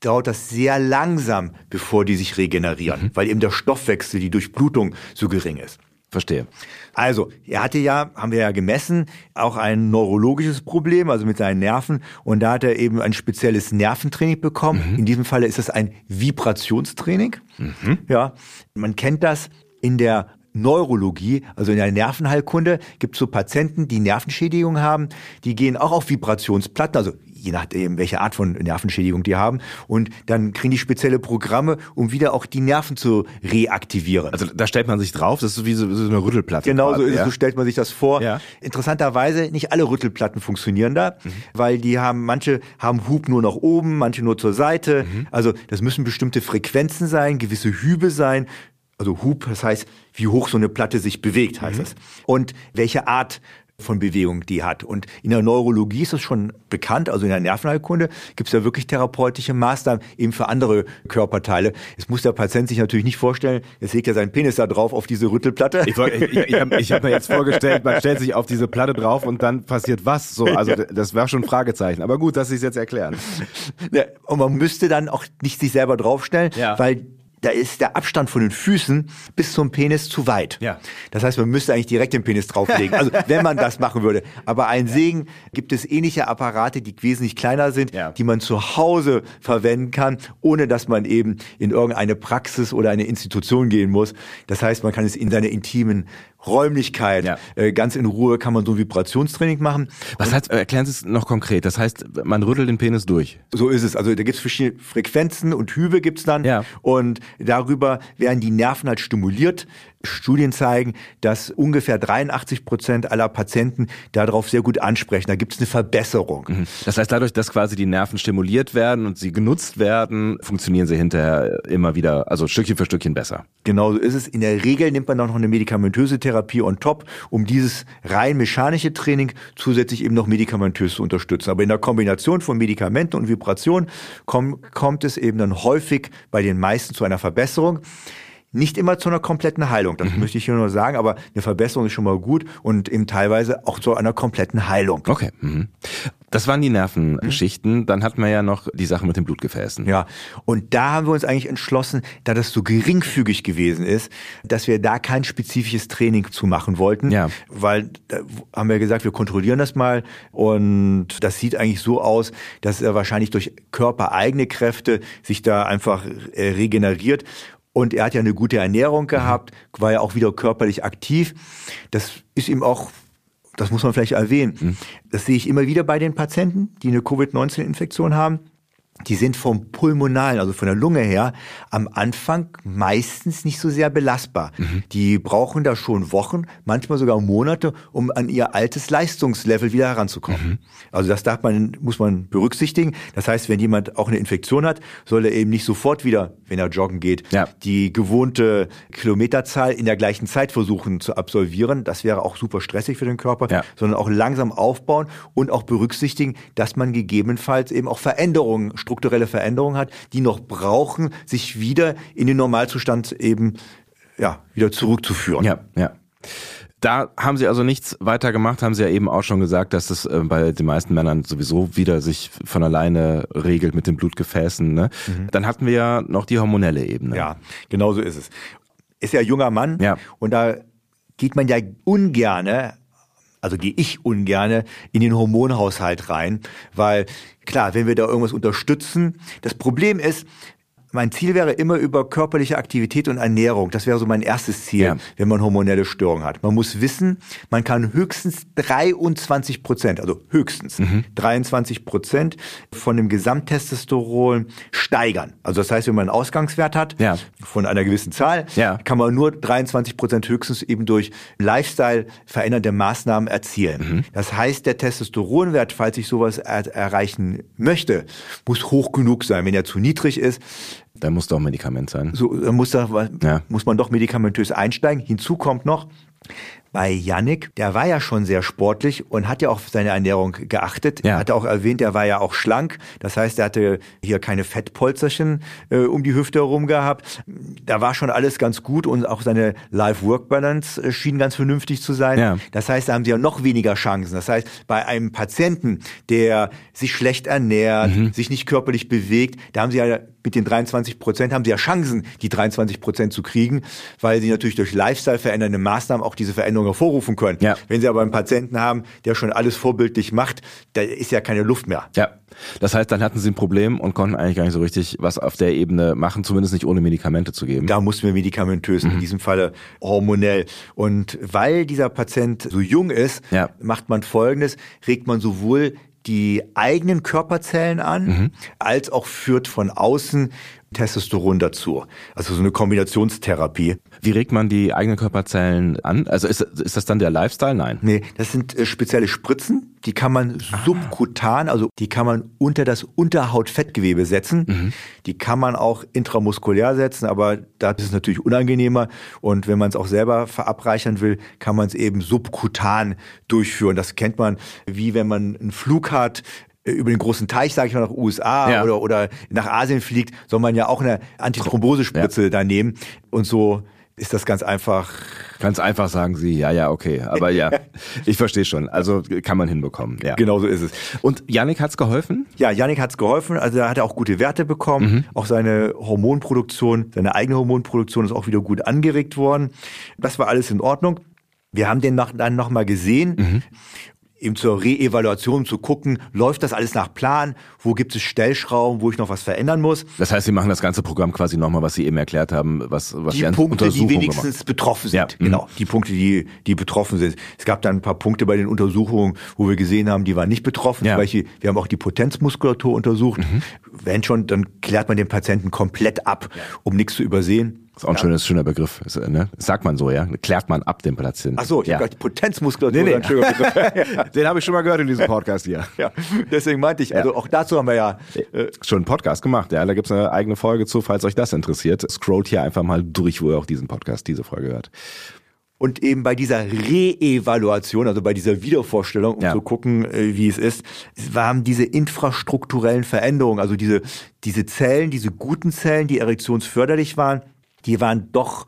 dauert das sehr langsam, bevor die sich regenerieren, mhm. weil eben der Stoffwechsel, die Durchblutung so gering ist. Verstehe. Also, er hatte ja, haben wir ja gemessen, auch ein neurologisches Problem, also mit seinen Nerven. Und da hat er eben ein spezielles Nerventraining bekommen. Mhm. In diesem Falle ist das ein Vibrationstraining. Mhm. Ja, man kennt das in der Neurologie, also in der Nervenheilkunde, gibt es so Patienten, die Nervenschädigungen haben, die gehen auch auf Vibrationsplatten, also je nachdem, welche Art von Nervenschädigung die haben. Und dann kriegen die spezielle Programme, um wieder auch die Nerven zu reaktivieren. Also da stellt man sich drauf, das ist wie so, so eine Rüttelplatte. Genau so ist ja? es, so stellt man sich das vor. Ja. Interessanterweise, nicht alle Rüttelplatten funktionieren da, mhm. weil die haben, manche haben Hub nur nach oben, manche nur zur Seite. Mhm. Also das müssen bestimmte Frequenzen sein, gewisse Hübe sein. Also Hub, das heißt, wie hoch so eine Platte sich bewegt, heißt mhm. das. Und welche Art von Bewegung die hat. Und in der Neurologie ist es schon bekannt, also in der Nervenheilkunde gibt es ja wirklich therapeutische Maßnahmen eben für andere Körperteile. Jetzt muss der Patient sich natürlich nicht vorstellen, jetzt legt er seinen Penis da drauf auf diese Rüttelplatte. Ich, ich, ich, habe hab mir jetzt vorgestellt, man stellt sich auf diese Platte drauf und dann passiert was. So, also das wäre schon ein Fragezeichen. Aber gut, dass Sie es jetzt erklären. Ja, und man müsste dann auch nicht sich selber draufstellen, ja. weil da ist der Abstand von den Füßen bis zum Penis zu weit. Ja. Das heißt, man müsste eigentlich direkt den Penis drauflegen. Also *laughs* wenn man das machen würde. Aber ein Segen gibt es ähnliche Apparate, die wesentlich kleiner sind, ja. die man zu Hause verwenden kann, ohne dass man eben in irgendeine Praxis oder eine Institution gehen muss. Das heißt, man kann es in seiner intimen Räumlichkeit. Ja. Äh, ganz in Ruhe kann man so ein Vibrationstraining machen. Was heißt, erklären Sie es noch konkret? Das heißt, man rüttelt den Penis durch. So ist es. Also da gibt es verschiedene Frequenzen und Hübe gibt's dann. Ja. Und darüber werden die Nerven halt stimuliert. Studien zeigen, dass ungefähr 83 Prozent aller Patienten darauf sehr gut ansprechen. Da gibt es eine Verbesserung. Mhm. Das heißt, dadurch, dass quasi die Nerven stimuliert werden und sie genutzt werden, funktionieren sie hinterher immer wieder, also Stückchen für Stückchen besser. Genau so ist es. In der Regel nimmt man dann noch eine medikamentöse Therapie on top, um dieses rein mechanische Training zusätzlich eben noch medikamentös zu unterstützen. Aber in der Kombination von Medikamenten und Vibration kommt, kommt es eben dann häufig bei den meisten zu einer Verbesserung. Nicht immer zu einer kompletten Heilung, das mhm. möchte ich hier nur sagen, aber eine Verbesserung ist schon mal gut und eben teilweise auch zu einer kompletten Heilung. Okay. Mhm. Das waren die Nervenschichten. Mhm. Dann hatten wir ja noch die Sache mit den Blutgefäßen. Ja, und da haben wir uns eigentlich entschlossen, da das so geringfügig gewesen ist, dass wir da kein spezifisches Training zu machen wollten. Ja. Weil da haben wir gesagt, wir kontrollieren das mal und das sieht eigentlich so aus, dass er wahrscheinlich durch körpereigene Kräfte sich da einfach äh, regeneriert. Und er hat ja eine gute Ernährung gehabt, war ja auch wieder körperlich aktiv. Das ist ihm auch, das muss man vielleicht erwähnen, mhm. das sehe ich immer wieder bei den Patienten, die eine Covid-19-Infektion haben die sind vom Pulmonalen, also von der Lunge her, am Anfang meistens nicht so sehr belastbar. Mhm. Die brauchen da schon Wochen, manchmal sogar Monate, um an ihr altes Leistungslevel wieder heranzukommen. Mhm. Also das darf man, muss man berücksichtigen. Das heißt, wenn jemand auch eine Infektion hat, soll er eben nicht sofort wieder, wenn er joggen geht, ja. die gewohnte Kilometerzahl in der gleichen Zeit versuchen zu absolvieren. Das wäre auch super stressig für den Körper, ja. sondern auch langsam aufbauen und auch berücksichtigen, dass man gegebenenfalls eben auch Veränderungen strukturelle Veränderungen hat, die noch brauchen, sich wieder in den Normalzustand eben ja, wieder zurückzuführen. Ja, ja. Da haben Sie also nichts weiter gemacht, haben Sie ja eben auch schon gesagt, dass es äh, bei den meisten Männern sowieso wieder sich von alleine regelt mit den Blutgefäßen. Ne? Mhm. Dann hatten wir ja noch die hormonelle Ebene. Ja, genau so ist es. Ist ja ein junger Mann ja. und da geht man ja ungerne also gehe ich ungerne in den Hormonhaushalt rein, weil klar, wenn wir da irgendwas unterstützen, das Problem ist, mein Ziel wäre immer über körperliche Aktivität und Ernährung. Das wäre so mein erstes Ziel, ja. wenn man hormonelle Störungen hat. Man muss wissen, man kann höchstens 23 Prozent, also höchstens mhm. 23 Prozent von dem Gesamttestosteron steigern. Also das heißt, wenn man einen Ausgangswert hat ja. von einer gewissen Zahl, ja. kann man nur 23 Prozent höchstens eben durch Lifestyle verändernde Maßnahmen erzielen. Mhm. Das heißt, der Testosteronwert, falls ich sowas er erreichen möchte, muss hoch genug sein. Wenn er zu niedrig ist, da muss doch Medikament sein. So muss, da, ja. muss man doch medikamentös einsteigen. Hinzu kommt noch, bei Yannick, der war ja schon sehr sportlich und hat ja auf seine Ernährung geachtet. Ja. Hat auch erwähnt, er war ja auch schlank. Das heißt, er hatte hier keine Fettpolzerchen äh, um die Hüfte herum gehabt. Da war schon alles ganz gut und auch seine Life-Work-Balance äh, schien ganz vernünftig zu sein. Ja. Das heißt, da haben sie ja noch weniger Chancen. Das heißt, bei einem Patienten, der sich schlecht ernährt, mhm. sich nicht körperlich bewegt, da haben sie ja mit den 23 Prozent haben sie ja Chancen, die 23 Prozent zu kriegen, weil sie natürlich durch Lifestyle verändernde Maßnahmen auch diese Veränderung hervorrufen können. Ja. Wenn sie aber einen Patienten haben, der schon alles vorbildlich macht, da ist ja keine Luft mehr. Ja. Das heißt, dann hatten sie ein Problem und konnten eigentlich gar nicht so richtig was auf der Ebene machen, zumindest nicht ohne Medikamente zu geben. Da mussten wir medikamentös, mhm. in diesem Falle hormonell. Und weil dieser Patient so jung ist, ja. macht man Folgendes, regt man sowohl die eigenen Körperzellen an, mhm. als auch führt von außen Testosteron dazu. Also so eine Kombinationstherapie. Wie regt man die eigenen Körperzellen an? Also ist, ist das dann der Lifestyle? Nein. Nee, das sind äh, spezielle Spritzen, die kann man ah. subkutan, also die kann man unter das Unterhautfettgewebe setzen. Mhm. Die kann man auch intramuskulär setzen, aber da ist es natürlich unangenehmer. Und wenn man es auch selber verabreichern will, kann man es eben subkutan durchführen. Das kennt man, wie wenn man einen Flug hat, äh, über den großen Teich, sage ich mal, nach USA ja. oder, oder nach Asien fliegt, soll man ja auch eine Antithrombosespritze ja. da nehmen. Und so ist das ganz einfach. Ganz einfach sagen Sie, ja, ja, okay. Aber ja, *laughs* ich verstehe schon. Also kann man hinbekommen. Ja. Genau so ist es. Und Yannick hat's geholfen? Ja, Yannick hat's geholfen. Also er hat auch gute Werte bekommen. Mhm. Auch seine Hormonproduktion, seine eigene Hormonproduktion ist auch wieder gut angeregt worden. Das war alles in Ordnung. Wir haben den noch, dann nochmal gesehen. Mhm eben zur Reevaluation zu gucken, läuft das alles nach Plan, wo gibt es Stellschrauben, wo ich noch was verändern muss. Das heißt, Sie machen das ganze Programm quasi nochmal, was Sie eben erklärt haben, was, was die, die Punkte, die wenigstens gemacht. betroffen sind. Ja. Mhm. Genau, die Punkte, die, die betroffen sind. Es gab dann ein paar Punkte bei den Untersuchungen, wo wir gesehen haben, die waren nicht betroffen. Ja. Zum Beispiel, wir haben auch die Potenzmuskulatur untersucht. Mhm. Wenn schon, dann klärt man den Patienten komplett ab, um nichts zu übersehen. Ist auch ein ja. schönes, schöner Begriff. Ist, ne? sagt man so, ja? Klärt man ab den Patienten. Ach so, ich ja. habe Potenzmuskulatur. Nee, nee. *laughs* Den habe ich schon mal gehört in diesem Podcast hier. Ja, deswegen meinte ich, also auch dazu haben wir ja äh, schon einen Podcast gemacht. Ja, da gibt's eine eigene Folge zu, falls euch das interessiert. Scrollt hier einfach mal durch, wo ihr auch diesen Podcast, diese Folge hört. Und eben bei dieser Re-Evaluation, also bei dieser Wiedervorstellung, um ja. zu gucken, äh, wie es ist, waren diese infrastrukturellen Veränderungen, also diese, diese Zellen, diese guten Zellen, die erektionsförderlich waren, die waren doch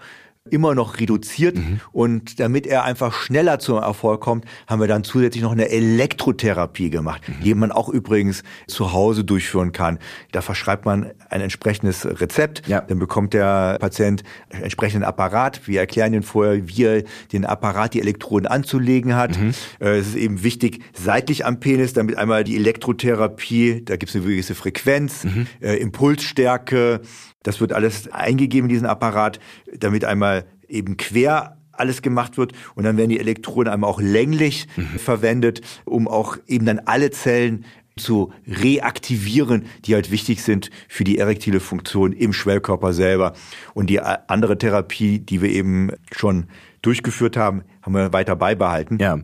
immer noch reduziert. Mhm. Und damit er einfach schneller zum Erfolg kommt, haben wir dann zusätzlich noch eine Elektrotherapie gemacht, mhm. die man auch übrigens zu Hause durchführen kann. Da verschreibt man ein entsprechendes Rezept. Ja. Dann bekommt der Patient einen entsprechenden Apparat. Wir erklären Ihnen vorher, wie er den Apparat, die Elektroden anzulegen hat. Mhm. Äh, es ist eben wichtig, seitlich am Penis, damit einmal die Elektrotherapie, da gibt es eine gewisse Frequenz, mhm. äh, Impulsstärke, das wird alles eingegeben in diesen Apparat, damit einmal eben quer alles gemacht wird und dann werden die Elektroden einmal auch länglich mhm. verwendet, um auch eben dann alle Zellen zu reaktivieren, die halt wichtig sind für die erektile Funktion im Schwellkörper selber. Und die andere Therapie, die wir eben schon durchgeführt haben, haben wir weiter beibehalten. Ja.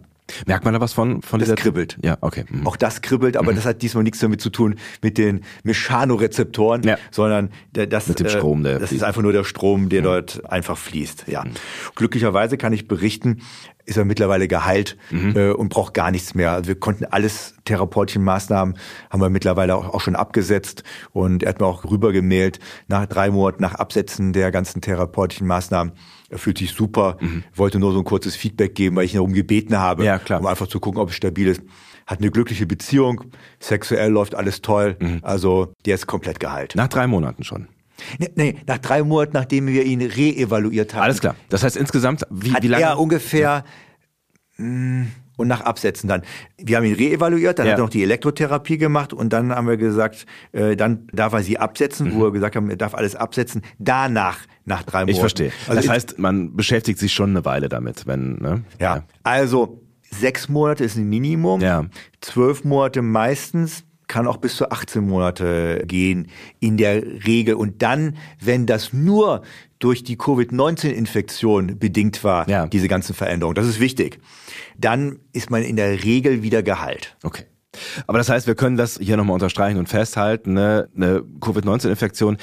Merkt man da was von, von das dieser kribbelt. Ja, okay. Mhm. Auch das kribbelt, aber mhm. das hat diesmal nichts damit zu tun mit den Mechanorezeptoren, ja. sondern das, mit dem Strom, der das ist einfach nur der Strom, der mhm. dort einfach fließt. Ja. Mhm. Glücklicherweise kann ich berichten, ist er mittlerweile geheilt mhm. äh, und braucht gar nichts mehr. Also wir konnten alles therapeutischen Maßnahmen haben wir mittlerweile auch, auch schon abgesetzt und er hat mir auch rübergemailt nach drei Monaten nach Absetzen der ganzen therapeutischen Maßnahmen er fühlt sich super, mhm. wollte nur so ein kurzes Feedback geben, weil ich ihn darum gebeten habe, ja, klar. um einfach zu gucken, ob es stabil ist. Hat eine glückliche Beziehung, sexuell läuft alles toll, mhm. also der ist komplett geheilt. Nach drei Monaten schon. Nee, nee, nach drei Monaten, nachdem wir ihn reevaluiert haben. Alles klar. Das heißt insgesamt, wie, hat wie lange? Er ungefähr ja. mh, mm, und nach Absetzen dann. Wir haben ihn reevaluiert, dann ja. hat er noch die Elektrotherapie gemacht und dann haben wir gesagt, äh, dann darf er sie absetzen, mhm. wo wir gesagt haben, er darf alles absetzen. Danach, nach drei Monaten. Ich verstehe. Also das heißt, man beschäftigt sich schon eine Weile damit, wenn, ne? Ja. ja. Also, sechs Monate ist ein Minimum. Ja. Zwölf Monate meistens kann auch bis zu 18 Monate gehen in der Regel. Und dann, wenn das nur durch die Covid-19-Infektion bedingt war, ja. diese ganzen Veränderungen, das ist wichtig, dann ist man in der Regel wieder geheilt. Okay. Aber das heißt, wir können das hier nochmal unterstreichen und festhalten, ne? eine Covid-19-Infektion,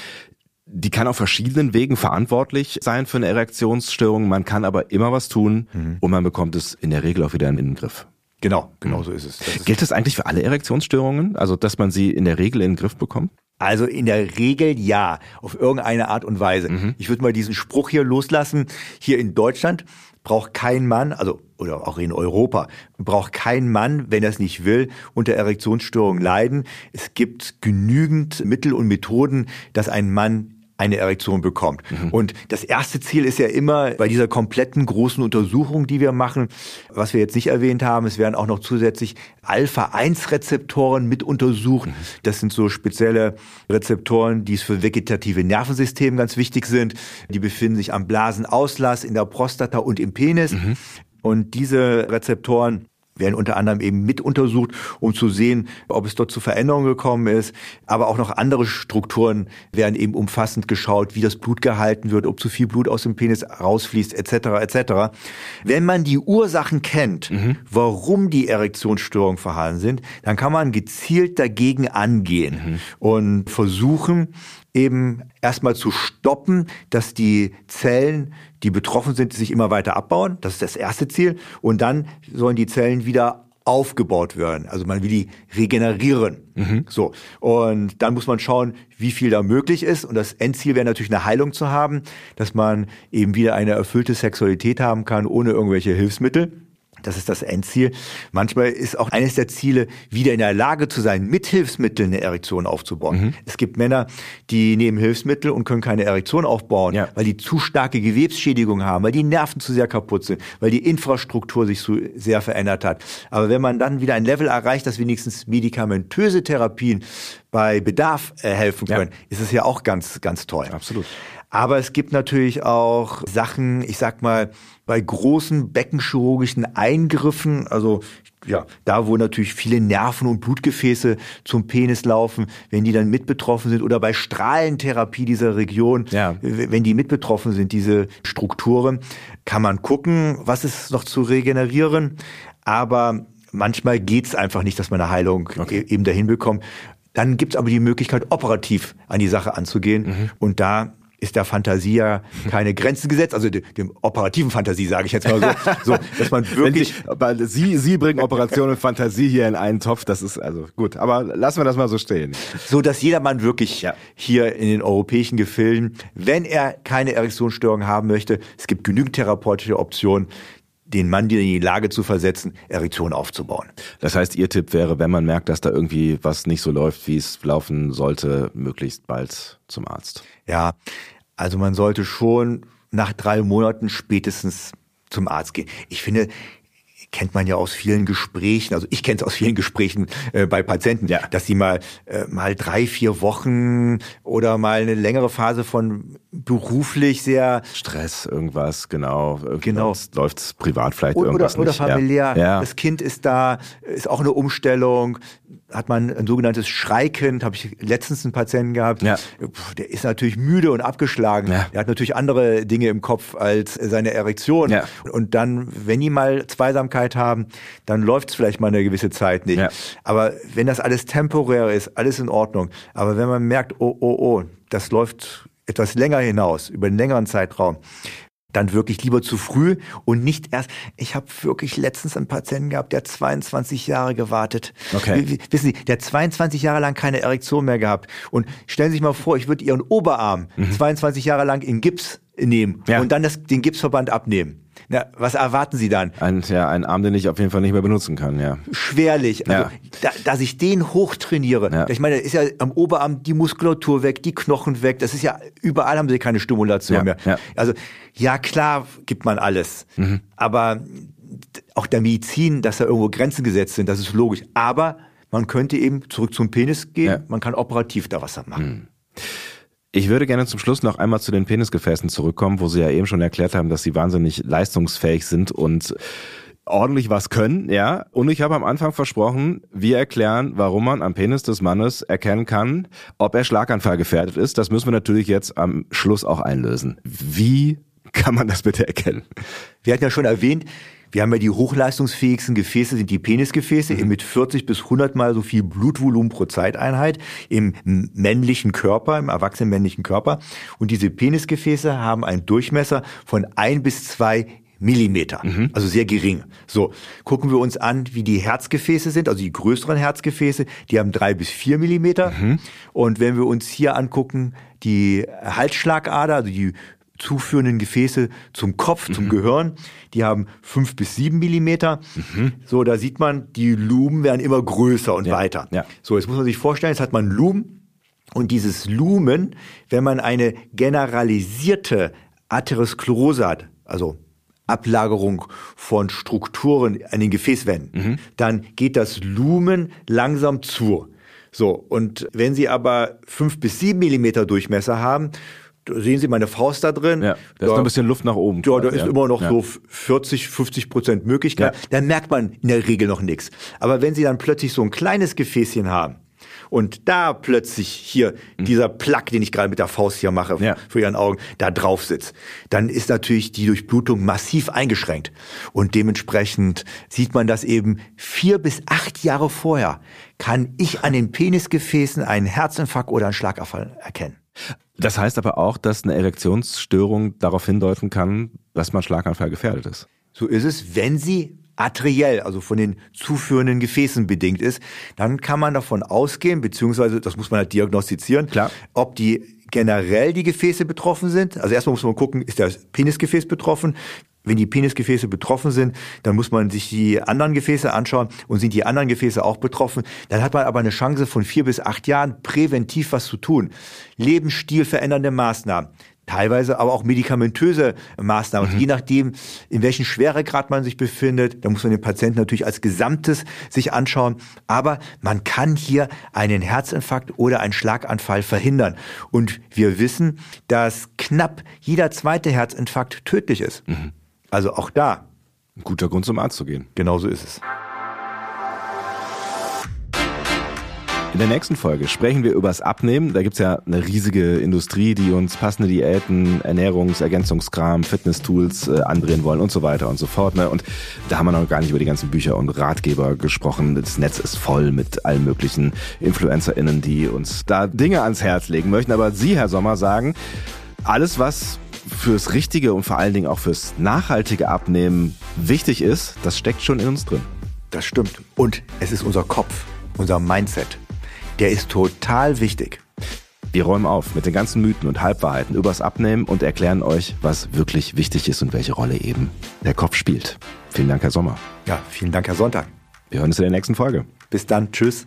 die kann auf verschiedenen Wegen verantwortlich sein für eine Erektionsstörung. Man kann aber immer was tun mhm. und man bekommt es in der Regel auch wieder in den Griff. Genau, genau so ist es. Das ist Gilt das eigentlich für alle Erektionsstörungen? Also, dass man sie in der Regel in den Griff bekommt? Also in der Regel ja, auf irgendeine Art und Weise. Mhm. Ich würde mal diesen Spruch hier loslassen. Hier in Deutschland braucht kein Mann, also oder auch in Europa, braucht kein Mann, wenn er es nicht will, unter Erektionsstörungen leiden. Es gibt genügend Mittel und Methoden, dass ein Mann eine Erektion bekommt. Mhm. Und das erste Ziel ist ja immer bei dieser kompletten großen Untersuchung, die wir machen, was wir jetzt nicht erwähnt haben, es werden auch noch zusätzlich Alpha-1-Rezeptoren mit untersucht. Mhm. Das sind so spezielle Rezeptoren, die für vegetative Nervensystem ganz wichtig sind. Die befinden sich am Blasenauslass, in der Prostata und im Penis. Mhm. Und diese Rezeptoren werden unter anderem eben mit untersucht, um zu sehen, ob es dort zu Veränderungen gekommen ist. Aber auch noch andere Strukturen werden eben umfassend geschaut, wie das Blut gehalten wird, ob zu viel Blut aus dem Penis rausfließt, etc. etc. Wenn man die Ursachen kennt, mhm. warum die Erektionsstörungen vorhanden sind, dann kann man gezielt dagegen angehen mhm. und versuchen, eben erstmal zu stoppen, dass die Zellen, die betroffen sind, sich immer weiter abbauen. Das ist das erste Ziel. Und dann sollen die Zellen wieder aufgebaut werden. Also man will die regenerieren. Mhm. So. Und dann muss man schauen, wie viel da möglich ist. Und das Endziel wäre natürlich eine Heilung zu haben, dass man eben wieder eine erfüllte Sexualität haben kann, ohne irgendwelche Hilfsmittel. Das ist das Endziel. Manchmal ist auch eines der Ziele, wieder in der Lage zu sein, mit Hilfsmitteln eine Erektion aufzubauen. Mhm. Es gibt Männer, die nehmen Hilfsmittel und können keine Erektion aufbauen, ja. weil die zu starke Gewebsschädigung haben, weil die Nerven zu sehr kaputt sind, weil die Infrastruktur sich so sehr verändert hat. Aber wenn man dann wieder ein Level erreicht, dass wenigstens medikamentöse Therapien bei Bedarf äh, helfen können, ja. ist es ja auch ganz, ganz toll. Absolut. Aber es gibt natürlich auch Sachen, ich sag mal, bei großen beckenchirurgischen Eingriffen, also ja, da wo natürlich viele Nerven und Blutgefäße zum Penis laufen, wenn die dann mit betroffen sind oder bei Strahlentherapie dieser Region, ja. wenn die mit betroffen sind, diese Strukturen, kann man gucken, was ist noch zu regenerieren, aber manchmal geht's einfach nicht, dass man eine Heilung okay. E-, eben dahin bekommt. Dann gibt's aber die Möglichkeit, operativ an die Sache anzugehen. Mhm. Und da ist der Fantasie ja keine Grenzen gesetzt, also dem, dem operativen Fantasie sage ich jetzt mal so, so dass man *laughs* wirklich. Sie, Sie, Sie bringen Operation und Fantasie hier in einen Topf, das ist also gut, aber lassen wir das mal so stehen. So dass jedermann wirklich ja. hier in den europäischen Gefilden, wenn er keine Erektionsstörung haben möchte, es gibt genügend therapeutische Optionen, den Mann in die Lage zu versetzen, Erektion aufzubauen. Das heißt, Ihr Tipp wäre, wenn man merkt, dass da irgendwie was nicht so läuft, wie es laufen sollte, möglichst bald zum Arzt. Ja, also man sollte schon nach drei Monaten spätestens zum Arzt gehen. Ich finde, kennt man ja aus vielen Gesprächen, also ich kenne es aus vielen Gesprächen äh, bei Patienten, ja. dass sie mal äh, mal drei, vier Wochen oder mal eine längere Phase von beruflich sehr Stress, irgendwas, genau. Genau. Läuft privat vielleicht oder, irgendwas Oder nicht. familiär. Ja. Das Kind ist da, ist auch eine Umstellung hat man ein sogenanntes Schreikind, habe ich letztens einen Patienten gehabt, ja. der ist natürlich müde und abgeschlagen. Ja. Der hat natürlich andere Dinge im Kopf als seine Erektion. Ja. Und dann, wenn die mal Zweisamkeit haben, dann läuft es vielleicht mal eine gewisse Zeit nicht. Aber wenn das alles temporär ist, alles in Ordnung. Aber wenn man merkt, oh, oh, oh, das läuft etwas länger hinaus, über einen längeren Zeitraum, dann wirklich lieber zu früh und nicht erst. Ich habe wirklich letztens einen Patienten gehabt, der 22 Jahre gewartet. Okay. Wissen Sie, der 22 Jahre lang keine Erektion mehr gehabt. Und stellen Sie sich mal vor, ich würde Ihren Oberarm mhm. 22 Jahre lang in Gips nehmen ja. und dann das, den Gipsverband abnehmen. Na, was erwarten Sie dann? Ein, ja, ein Arm, den ich auf jeden Fall nicht mehr benutzen kann, ja. Schwerlich. Also, ja. da, dass ich den hochtrainiere. Ja. Ich meine, da ist ja am Oberarm die Muskulatur weg, die Knochen weg. Das ist ja, überall haben Sie keine Stimulation ja. mehr. Ja. Also, ja, klar gibt man alles. Mhm. Aber auch der Medizin, dass da irgendwo Grenzen gesetzt sind, das ist logisch. Aber man könnte eben zurück zum Penis gehen, man kann operativ da was machen. Mhm. Ich würde gerne zum Schluss noch einmal zu den Penisgefäßen zurückkommen, wo Sie ja eben schon erklärt haben, dass sie wahnsinnig leistungsfähig sind und ordentlich was können, ja. Und ich habe am Anfang versprochen, wir erklären, warum man am Penis des Mannes erkennen kann, ob er Schlaganfall gefährdet ist. Das müssen wir natürlich jetzt am Schluss auch einlösen. Wie kann man das bitte erkennen? Wir hatten ja schon erwähnt, wir haben ja die hochleistungsfähigsten Gefäße, sind die Penisgefäße, mhm. mit 40 bis 100 mal so viel Blutvolumen pro Zeiteinheit im männlichen Körper, im erwachsenen männlichen Körper. Und diese Penisgefäße haben einen Durchmesser von ein bis zwei Millimeter, mhm. also sehr gering. So, gucken wir uns an, wie die Herzgefäße sind, also die größeren Herzgefäße, die haben drei bis vier Millimeter. Mhm. Und wenn wir uns hier angucken, die Halsschlagader, also die zuführenden Gefäße zum Kopf, zum mhm. Gehirn. Die haben fünf bis sieben Millimeter. Mhm. So, da sieht man, die Lumen werden immer größer und ja. weiter. Ja. So, jetzt muss man sich vorstellen, jetzt hat man Lumen. Und dieses Lumen, wenn man eine generalisierte Atherosklerose hat, also Ablagerung von Strukturen an den Gefäßwänden, mhm. dann geht das Lumen langsam zu. So, und wenn Sie aber fünf bis sieben Millimeter Durchmesser haben, sehen Sie meine Faust da drin. Ja, da ist noch ein bisschen Luft nach oben. Ja, da ist ja. immer noch ja. so 40, 50 Prozent Möglichkeit. Ja. Dann merkt man in der Regel noch nichts. Aber wenn Sie dann plötzlich so ein kleines Gefäßchen haben und da plötzlich hier dieser Plack, den ich gerade mit der Faust hier mache Mhm. Ja. für Ihren Augen, da drauf sitzt, dann ist natürlich die Durchblutung massiv eingeschränkt. Und dementsprechend sieht man das eben vier bis acht Jahre vorher, kann ich an den Penisgefäßen einen Herzinfarkt oder einen Schlaganfall erkennen. Das heißt aber auch, dass eine Erektionsstörung darauf hindeuten kann, dass man Schlaganfall gefährdet ist. So ist es, wenn sie arteriell, also von den zuführenden Gefäßen bedingt ist, dann kann man davon ausgehen, beziehungsweise das muss man halt diagnostizieren, Klar. ob die generell die Gefäße betroffen sind. Also erstmal muss man gucken, ist das Penisgefäß betroffen? Wenn die Penisgefäße betroffen sind, dann muss man sich die anderen Gefäße anschauen und sind die anderen Gefäße auch betroffen. Dann hat man aber eine Chance von vier bis acht Jahren präventiv was zu tun. Lebensstil verändernde Maßnahmen. Teilweise aber auch medikamentöse Maßnahmen. Und je nachdem, in welchem Schweregrad man sich befindet, da muss man den Patienten natürlich als Gesamtes sich anschauen. Aber man kann hier einen Herzinfarkt oder einen Schlaganfall verhindern. Und wir wissen, dass knapp jeder zweite Herzinfarkt tödlich ist. Also auch da, Ein guter Grund zum Arzt zu gehen. genauso ist es. In der nächsten Folge sprechen wir übers Abnehmen. Da gibt's ja eine riesige Industrie, die uns passende Diäten, Ernährungs-, Ergänzungskram, Fitness-Tools äh, andrehen wollen und so weiter und so fort. Ne? Und da haben wir noch gar nicht über die ganzen Bücher und Ratgeber gesprochen. Das Netz ist voll mit allen möglichen InfluencerInnen, die uns da Dinge ans Herz legen möchten. Aber Sie, Herr Sommer, sagen, alles, was fürs richtige und vor allen Dingen auch fürs nachhaltige Abnehmen wichtig ist, das steckt schon in uns drin. Das stimmt. Und es ist unser Kopf, unser Mindset. Der ist total wichtig. Wir räumen auf mit den ganzen Mythen und Halbwahrheiten übers Abnehmen und erklären euch, was wirklich wichtig ist und welche Rolle eben der Kopf spielt. Vielen Dank, Herr Sommer. Ja, vielen Dank, Herr Sonntag. Wir hören uns in der nächsten Folge. Bis dann. Tschüss.